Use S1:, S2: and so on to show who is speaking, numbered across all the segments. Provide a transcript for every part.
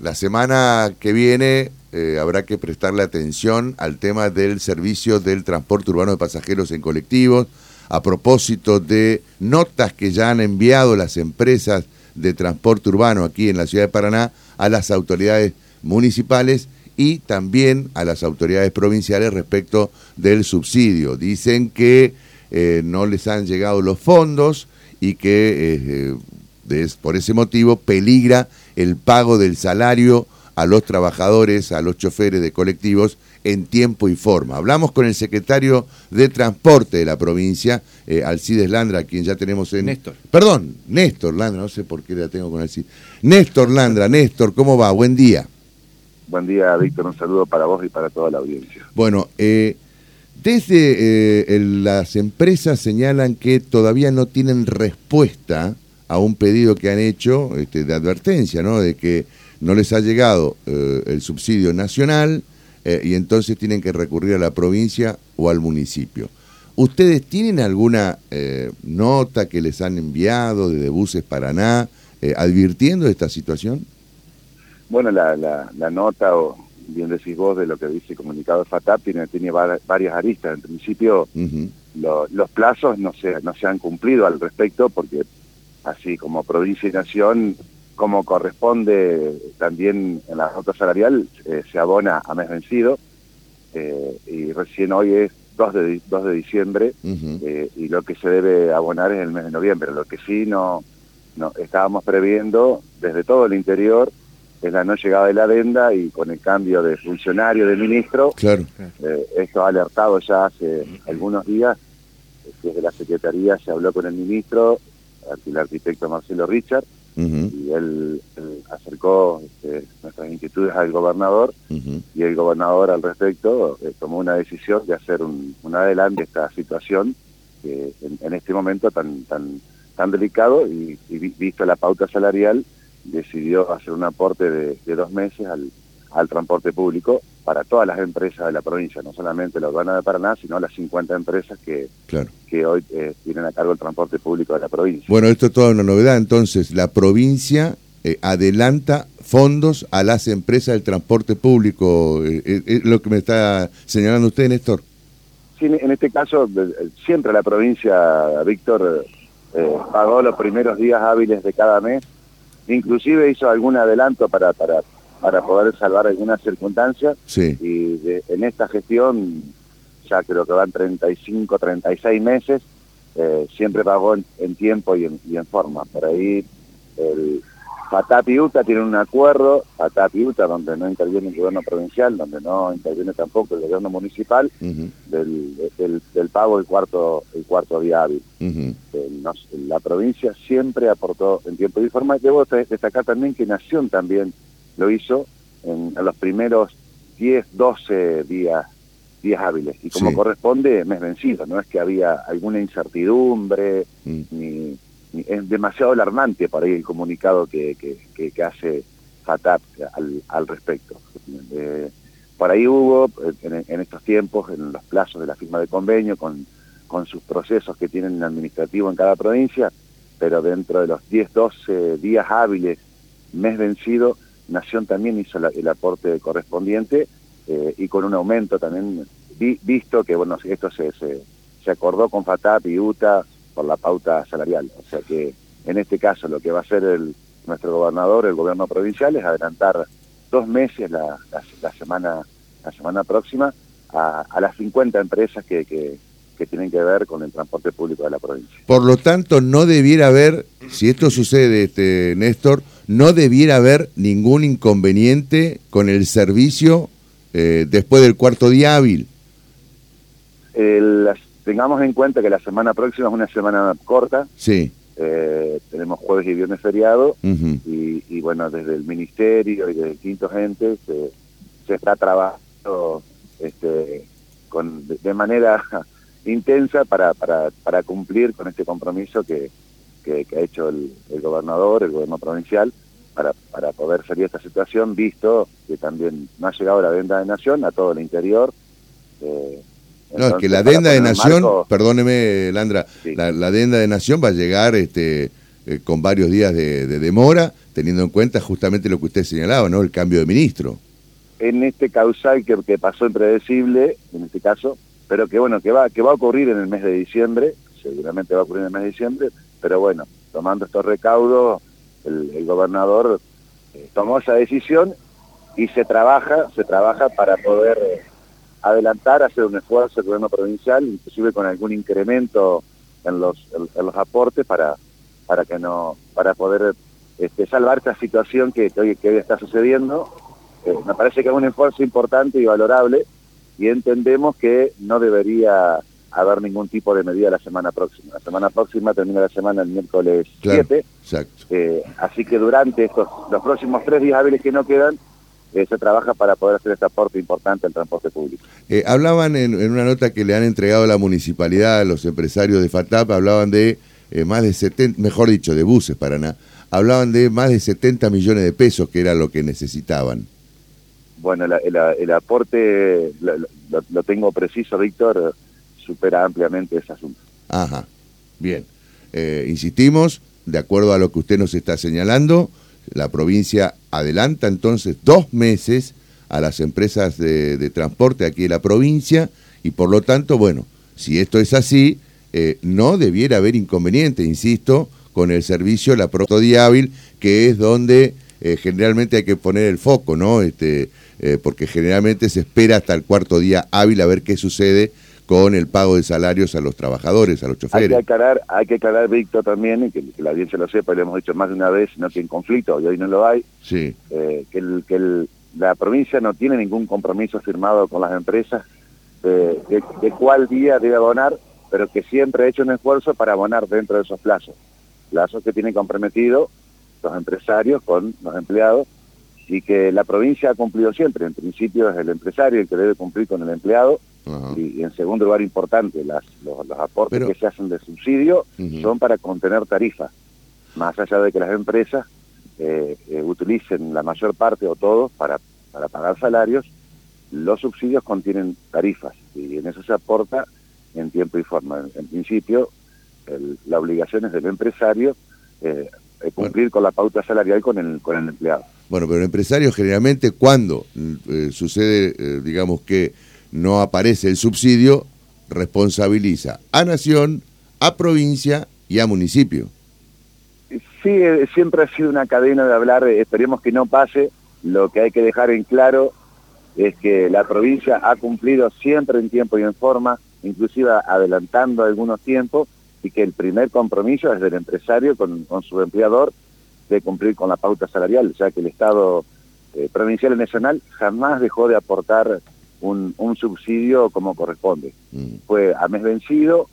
S1: la semana que viene eh, habrá que prestarle atención al tema del servicio del transporte urbano de pasajeros en colectivos, a propósito de notas que ya han enviado las empresas de transporte urbano aquí en la ciudad de Paraná a las autoridades municipales y también a las autoridades provinciales respecto del subsidio. Dicen que eh, no les han llegado los fondos y que eh, por ese motivo peligra el pago del salario a los trabajadores, a los choferes de colectivos en tiempo y forma. Hablamos con el secretario de Transporte de la provincia, eh, Alcides Landra, quien ya tenemos en...
S2: Néstor.
S1: Perdón, Néstor Landra, no sé por qué la tengo con Alcides. Néstor Landra, Néstor, ¿cómo va? Buen día.
S3: Buen día, Víctor, un saludo para vos y para toda la audiencia.
S1: Bueno, eh, desde eh, las empresas señalan que todavía no tienen respuesta a un pedido que han hecho este, de advertencia, ¿no? De que no les ha llegado eh, el subsidio nacional eh, y entonces tienen que recurrir a la provincia o al municipio. ¿Ustedes tienen alguna eh, nota que les han enviado desde Buses Paraná advirtiendo de esta situación?
S3: Bueno, la, la, nota, o bien decís vos, de lo que dice el comunicado de FATAP, tiene, tiene varias aristas. En principio, los plazos no se, no se han cumplido al respecto porque así como provincia y nación como corresponde también en la nota salarial, eh, se abona a mes vencido, eh, y recién hoy es 2 de, 2 de diciembre, eh, y lo que se debe abonar es el mes de noviembre. Lo que sí no, no estábamos previendo desde todo el interior es la no llegada de la adenda y con el cambio de funcionario, de ministro,
S1: claro.
S3: esto ha alertado ya hace algunos días, desde la Secretaría se habló con el ministro, el arquitecto Marcelo Richard, y él, acercó este, nuestras inquietudes al gobernador y el gobernador al respecto eh, tomó una decisión de hacer un, adelante esta situación que en, este momento tan tan tan delicado y, visto la pauta salarial decidió hacer un aporte de dos meses al, al transporte público para todas las empresas de la provincia, no solamente la urbana de Paraná, sino las 50 empresas que, que hoy eh, tienen a cargo el transporte público de la provincia.
S1: Bueno, esto es toda una novedad, entonces la provincia eh, adelanta fondos a las empresas del transporte público, eh, ¿es lo que me está señalando usted, Néstor?
S3: Sí, en este caso, siempre la provincia, Víctor, pagó los primeros días hábiles de cada mes, inclusive hizo algún adelanto para, para para poder salvar algunas circunstancias. Y en esta gestión, ya creo que van 35, 36 meses, eh, siempre pagó en, tiempo y en, y en, forma. Por ahí el FATAP y UTA tienen un acuerdo, FATAP y UTA, donde no interviene el gobierno provincial, donde no interviene tampoco el gobierno municipal, del, del, pago del cuarto, el cuarto día hábil. la provincia siempre aportó en tiempo y forma. Debo destacar también que Nación también lo hizo en, los primeros 10, 12 días, días hábiles. Y como corresponde, mes vencido. No es que había alguna incertidumbre, mm. ni, es demasiado alarmante para ahí el comunicado que, que, que, hace FATAP al, al respecto. Eh, por ahí hubo, en, en, estos tiempos, en los plazos de la firma de convenio, con, con sus procesos que tienen administrativo en cada provincia, pero dentro de los 10, 12 días hábiles, mes vencido, Nación también hizo el aporte correspondiente eh, y con un aumento también, visto que bueno esto se, se, acordó con FATAP y UTA por la pauta salarial. O sea que en este caso lo que va a hacer el, nuestro gobernador, el gobierno provincial, es adelantar dos meses la, la, semana la semana próxima a, a, las 50 empresas que, que, que tienen que ver con el transporte público de la provincia.
S1: Por lo tanto, no debiera haber, si esto sucede, este Néstor, no debiera haber ningún inconveniente con el servicio eh, después del cuarto día hábil.
S3: tengamos en cuenta que la semana próxima es una semana corta.
S1: Sí.
S3: Eh, tenemos jueves y viernes feriado y, bueno, desde el ministerio y desde distintos entes se, se está trabajando este, con, de manera intensa para, para, para cumplir con este compromiso que, que, ha hecho el, gobernador, el gobierno provincial, para, para poder salir de esta situación, visto que también no ha llegado la venda de Nación a todo el interior.
S1: Eh, no, es que la adenda de Nación, perdóneme, Landra, la, la adenda de Nación va a llegar este eh, con varios días de, demora, teniendo en cuenta justamente lo que usted señalaba, ¿no? El cambio de ministro.
S3: En este causal que, que pasó impredecible, en este caso, pero que bueno, que va, que va a ocurrir en el mes de diciembre, seguramente va a ocurrir en el mes de diciembre, pero bueno, tomando estos recaudos, el, gobernador eh, tomó esa decisión y se trabaja, se trabaja para poder eh, adelantar, hacer un esfuerzo el gobierno provincial, inclusive con algún incremento en los, en, los aportes para, para que no, para poder este, salvar esta situación que, hoy, que está sucediendo. Eh, me parece que es un esfuerzo importante y valorable y entendemos que no debería haber ningún tipo de medida la semana próxima. La semana próxima termina la semana el miércoles 7. Eh, así que durante estos los próximos tres días hábiles que no quedan, eh, se trabaja para poder hacer este aporte importante al transporte público.
S1: Eh, hablaban en, una nota que le han entregado a la municipalidad, a los empresarios de FATAP, hablaban de más de 70, mejor dicho, de buses Paraná, hablaban de más de 70 millones de pesos que era lo que necesitaban.
S3: Bueno, el aporte lo tengo preciso, Víctor, supera ampliamente ese asunto.
S1: Ajá, bien. Eh, insistimos, de acuerdo a lo que usted nos está señalando, la provincia adelanta entonces dos meses a las empresas de, transporte aquí de la provincia y por lo tanto, bueno, si esto es así, eh, no debiera haber inconveniente, insisto, con el servicio la hábil, que es donde eh, generalmente hay que poner el foco, ¿no? Este, porque generalmente se espera hasta el cuarto día hábil a ver qué sucede con el pago de salarios a los trabajadores, a los choferes.
S3: Hay que aclarar, hay que aclarar Víctor, también, y que, la audiencia lo sepa, y lo hemos dicho más de una vez, no que en conflicto, y hoy no lo hay,
S1: sí.
S3: Eh, que, el, que la provincia no tiene ningún compromiso firmado con las empresas de, de, cuál día debe abonar, pero que siempre ha hecho un esfuerzo para abonar dentro de esos plazos. Plazos que tienen comprometido los empresarios con los empleados y que la provincia ha cumplido siempre. En principio es el empresario el que debe cumplir con el empleado y, en segundo lugar, importante, las, los, aportes que se hacen de subsidio son para contener tarifas, más allá de que las empresas eh, eh, utilicen la mayor parte o todos para, para pagar salarios, los subsidios contienen tarifas y en eso se aporta en tiempo y forma. En, principio, la obligación es del empresario eh, cumplir con la pauta salarial con el, con el empleado.
S1: Bueno, pero el empresario generalmente cuando sucede, digamos que no aparece el subsidio, responsabiliza a nación, a provincia y a municipio.
S3: Sí, eh, siempre ha sido una cadena de hablar, eh, esperemos que no pase, lo que hay que dejar en claro es que la provincia ha cumplido siempre en tiempo y en forma, inclusive adelantando algunos tiempos, y que el primer compromiso es del empresario con, su empleador de cumplir con la pauta salarial, ya que el Estado eh, provincial y nacional jamás dejó de aportar un, un subsidio como corresponde. Mm. Fue a mes vencido,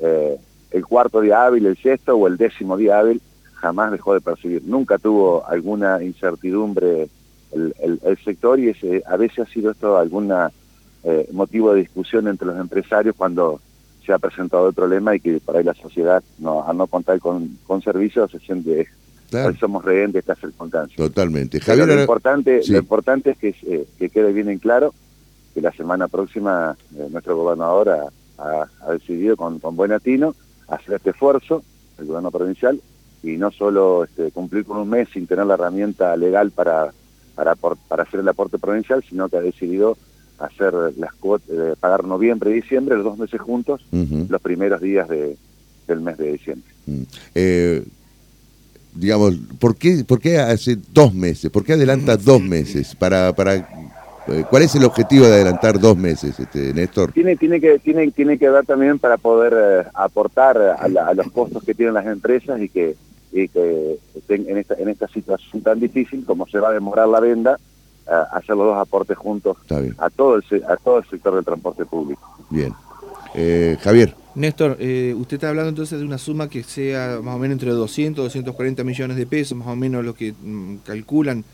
S3: eh, el cuarto día hábil, el sexto o el décimo día hábil, jamás dejó de percibir. Nunca tuvo alguna incertidumbre el, el, sector y ese, a veces ha sido esto algún eh, motivo de discusión entre los empresarios cuando se ha presentado el problema y que por ahí la sociedad, no, al no contar con, con servicios, se siente Claro. somos rehenes de estas circunstancias.
S1: Totalmente.
S3: Javier, lo, importante, lo importante es que, eh, que quede bien en claro que la semana próxima eh, nuestro gobernador ha, decidido con, con, buen atino hacer este esfuerzo, el gobierno provincial, y no solo este, cumplir con un mes sin tener la herramienta legal para, para, para hacer el aporte provincial, sino que ha decidido hacer las cuotas, eh, pagar noviembre y diciembre, los dos meses juntos, los primeros días de, del mes de diciembre.
S1: Mm. Digamos, ¿por qué, ¿por qué hace dos meses? ¿Por qué adelanta dos meses? ¿Para, para eh, ¿Cuál es el objetivo de adelantar dos meses, este, Néstor?
S3: Tiene, tiene, que, tiene, tiene que ver también para poder eh, aportar a, los costos que tienen las empresas y que, y que en, esta, en esta situación tan difícil como se va a demorar la venda, eh, hacer los dos aportes juntos a todo, el, a todo el sector del transporte público.
S1: Bien. Javier.
S2: Néstor, usted está hablando entonces de una suma que sea más o menos entre 200 240 millones de pesos, más o menos lo que mm, calculan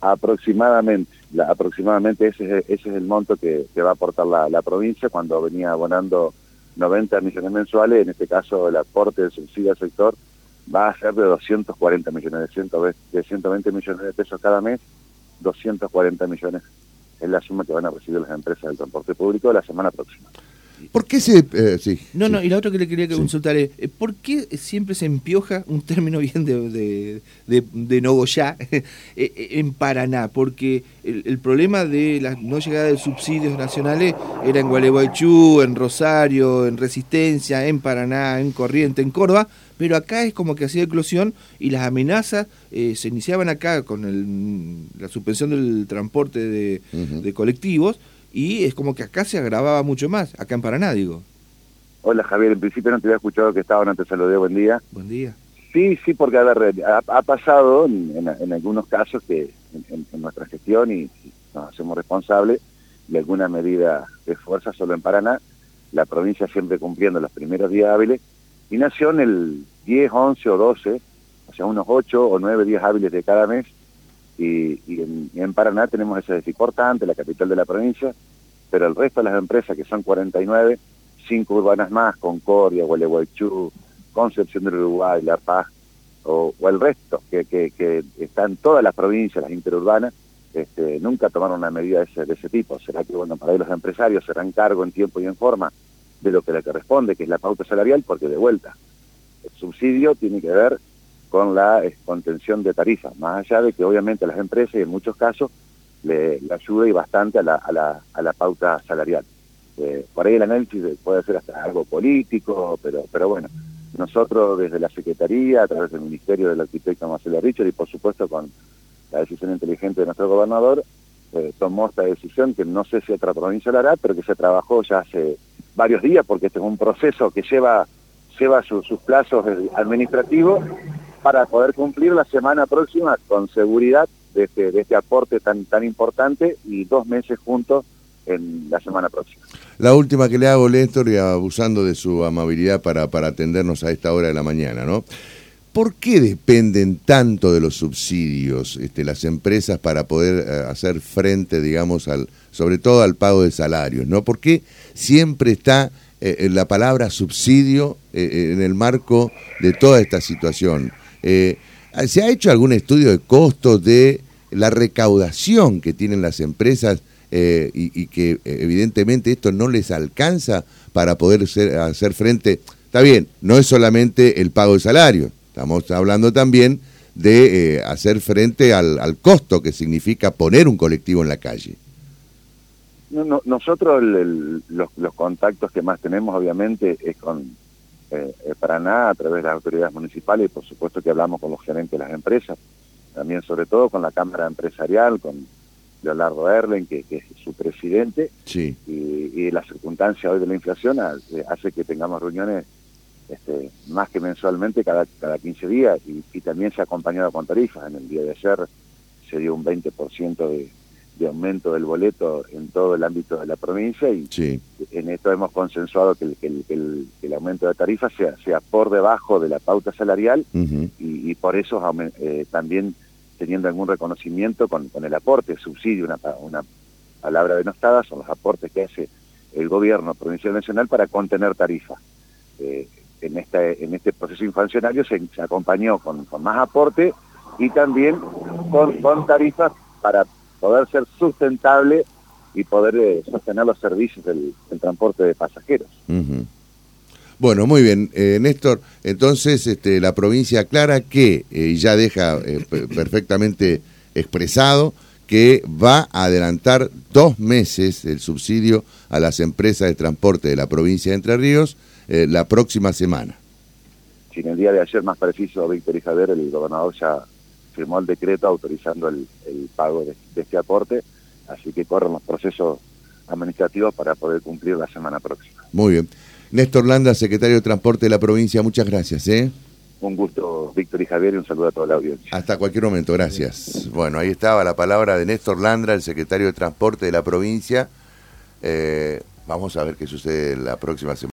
S3: Aproximadamente, aproximadamente ese, es el monto que, va a aportar la, provincia cuando venía abonando 90 millones mensuales, en este caso el aporte del subsidio al sector va a ser de 240 millones, de, 120, de 120 millones de pesos cada mes, 240 millones es la suma que van a recibir las empresas del transporte público la semana próxima.
S1: ¿Por qué se...? Eh, sí,
S2: no, no, y la otra que le quería consultar es, eh, ¿por qué siempre se empioja, un término bien de, de, de, de Nogoyá, eh, en Paraná? Porque el, problema de la no llegada de subsidios nacionales era en Gualeguaychú, en Rosario, en Resistencia, en Paraná, en Corriente, en Córdoba, pero acá es como que hacía eclosión y las amenazas se iniciaban acá con el, la suspensión del transporte de colectivos, y es como que acá se agravaba mucho más, acá en Paraná, digo.
S3: Hola Javier, en principio no te había escuchado que estaban, antes saludé, buen día.
S2: Buen día.
S3: Sí, sí, porque a ver, ha, pasado en, algunos casos que en, nuestra gestión y, nos hacemos responsables de alguna medida de fuerza solo en Paraná, la provincia siempre cumpliendo los primeros días hábiles, y nació en el 10, 11 o 12, o sea, unos 8 o 9 días hábiles de cada mes, y, en, Paraná tenemos ese importante, la capital de la provincia, pero el resto de las empresas, que son 49, cinco urbanas más, Concordia, Gualeguaychú, Concepción del Uruguay, La Paz, o, el resto, que, que, que están todas las provincias, las interurbanas, este, nunca tomaron una medida de ese, de ese tipo. ¿Será que, bueno, para ahí los empresarios serán cargo en tiempo y en forma de lo que le corresponde, que es la pauta salarial? Porque de vuelta, el subsidio tiene que ver con la contención de tarifas, más allá de que obviamente las empresas y en muchos casos le, ayude bastante a la, a la, a la pauta salarial. Eh, por ahí el análisis puede ser hasta algo político, pero, pero bueno, nosotros desde la Secretaría, a través del Ministerio del Arquitecto Marcelo Richard y por supuesto con la decisión inteligente de nuestro gobernador, eh, tomó esta decisión que no sé si otra provincia la hará, pero que se trabajó ya hace varios días porque este es un proceso que lleva, lleva sus plazos administrativos para poder cumplir la semana próxima con seguridad de este, de este aporte tan, tan importante y dos meses juntos en la semana próxima.
S1: La última que le hago, Léstor, y abusando de su amabilidad para, para atendernos a esta hora de la mañana, ¿no? ¿Por qué dependen tanto de los subsidios este, las empresas para poder eh, hacer frente, digamos, al, sobre todo al pago de salarios? ¿no? ¿Por qué siempre está eh, la palabra subsidio eh, en el marco de toda esta situación? Eh, ¿Se ha hecho algún estudio de costos de la recaudación que tienen las empresas eh, y, que evidentemente esto no les alcanza para poder hacer frente? Está bien, no es solamente el pago de salario, estamos hablando también de eh, hacer frente al, costo que significa poner un colectivo en la calle.
S3: nosotros los, los contactos que más tenemos obviamente es con eh, eh, Paraná a través de las autoridades municipales y por supuesto que hablamos con los gerentes de las empresas, también sobre todo con la Cámara Empresarial, con Leonardo Erlen, que, es su presidente,
S1: sí.
S3: y, la circunstancia hoy de la inflación hace que tengamos reuniones este, más que mensualmente cada, cada 15 días y, y también se ha acompañado con tarifas. En el día de ayer se dio un 20% de, de aumento del boleto en todo el ámbito de la provincia y en esto hemos consensuado que el, aumento de tarifas sea, sea por debajo de la pauta salarial y, por eso eh, también teniendo algún reconocimiento con, el aporte, subsidio, una, una palabra denostada, son los aportes que hace el gobierno provincial nacional para contener tarifas. Eh, en, este, en este proceso inflacionario se, acompañó con, más aporte y también con, con tarifas para poder ser sustentable y poder eh, sostener los servicios del, transporte de pasajeros.
S1: Bueno, muy bien, eh, Néstor. Entonces, este, la provincia aclara que eh, ya deja perfectamente expresado que va a adelantar dos meses el subsidio a las empresas de transporte de la provincia de Entre Ríos la próxima semana.
S3: Si en el día de ayer, más preciso, Víctor y Javier, el gobernador ya firmó el decreto autorizando el, pago de, este aporte, así que corren los procesos administrativos para poder cumplir la semana próxima.
S1: Muy bien. Néstor Landa, secretario de Transporte de la provincia, muchas gracias. ¿eh?
S3: Un gusto, Víctor y Javier, y un saludo a toda la audiencia.
S1: Hasta cualquier momento, gracias. Bueno, ahí estaba la palabra de Néstor Landra, el secretario de Transporte de la provincia. Eh, vamos a ver qué sucede la próxima semana.